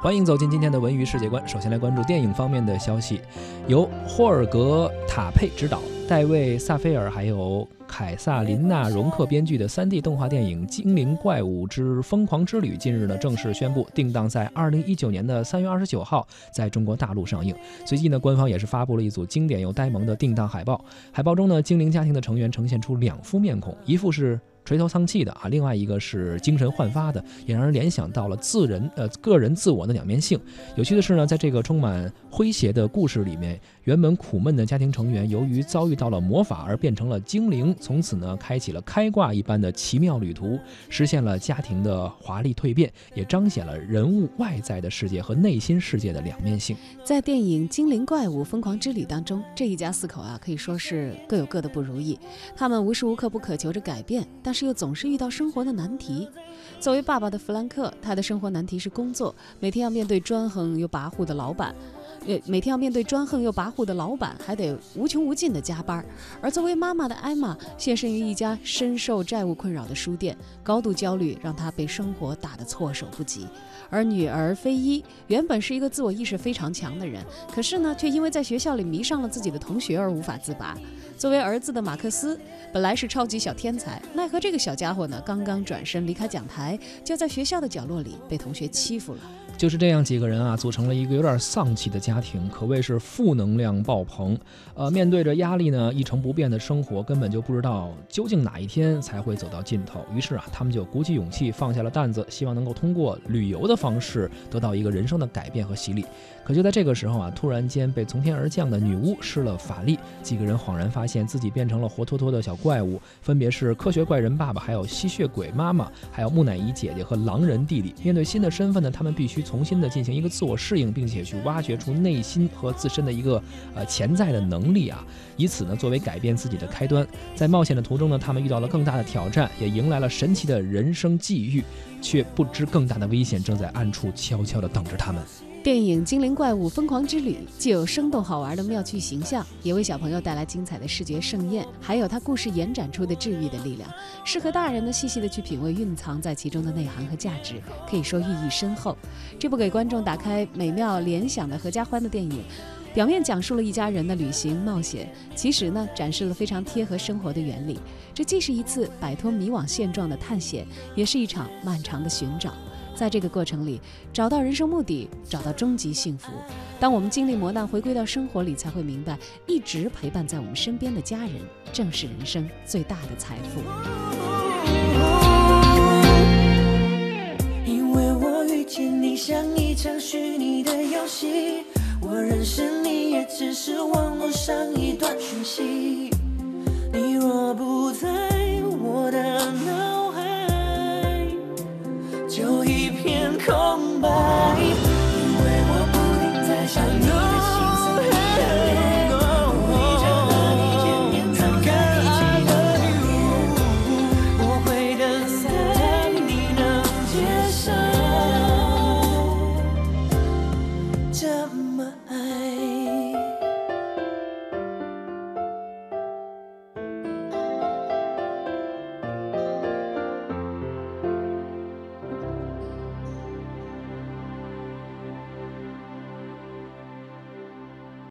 欢迎走进今天的文娱世界观。首先来关注电影方面的消息，由霍尔格·塔佩执导，戴维·萨菲尔还有凯撒琳娜·容克编剧的 3D 动画电影《精灵怪物之疯狂之旅》近日呢正式宣布定档在2019年的3月29号在中国大陆上映。随即呢，官方也是发布了一组经典又呆萌的定档海报。海报中呢，精灵家庭的成员呈现出两副面孔，一副是。垂头丧气的啊，另外一个是精神焕发的，也让人联想到了自人呃个人自我的两面性。有趣的是呢，在这个充满诙谐的故事里面，原本苦闷的家庭成员由于遭遇到了魔法而变成了精灵，从此呢开启了开挂一般的奇妙旅途，实现了家庭的华丽蜕变，也彰显了人物外在的世界和内心世界的两面性。在电影《精灵怪物疯狂之旅》当中，这一家四口啊可以说是各有各的不如意，他们无时无刻不渴求着改变，但是。是又总是遇到生活的难题。作为爸爸的弗兰克，他的生活难题是工作，每天要面对专横又跋扈的老板，呃，每天要面对专横又跋扈的老板，还得无穷无尽的加班。而作为妈妈的艾玛，现身于一家深受债务困扰的书店，高度焦虑让她被生活打得措手不及。而女儿菲伊原本是一个自我意识非常强的人，可是呢，却因为在学校里迷上了自己的同学而无法自拔。作为儿子的马克思，本来是超级小天才，奈何这个小家伙呢，刚刚转身离开讲台，就在学校的角落里被同学欺负了。就是这样几个人啊，组成了一个有点丧气的家庭，可谓是负能量爆棚。呃，面对着压力呢，一成不变的生活，根本就不知道究竟哪一天才会走到尽头。于是啊，他们就鼓起勇气，放下了担子，希望能够通过旅游的方式得到一个人生的改变和洗礼。可就在这个时候啊，突然间被从天而降的女巫施了法力，几个人恍然发现自己变成了活脱脱的小怪物，分别是科学怪人爸爸，还有吸血鬼妈妈，还有木乃伊姐姐和狼人弟弟。面对新的身份呢，他们必须。重新的进行一个自我适应，并且去挖掘出内心和自身的一个呃潜在的能力啊，以此呢作为改变自己的开端。在冒险的途中呢，他们遇到了更大的挑战，也迎来了神奇的人生际遇，却不知更大的危险正在暗处悄悄地等着他们。电影《精灵怪物疯狂之旅》既有生动好玩的妙趣形象，也为小朋友带来精彩的视觉盛宴，还有它故事延展出的治愈的力量，适合大人呢细细的去品味蕴藏在其中的内涵和价值，可以说寓意深厚。这部给观众打开美妙联想的合家欢的电影，表面讲述了一家人的旅行冒险，其实呢展示了非常贴合生活的原理。这既是一次摆脱迷惘现状的探险，也是一场漫长的寻找。在这个过程里，找到人生目的，找到终极幸福。当我们经历磨难，回归到生活里，才会明白，一直陪伴在我们身边的家人，正是人生最大的财富。因为我遇见你，像一场虚拟的游戏，我认识你，也只是网络上一段讯息。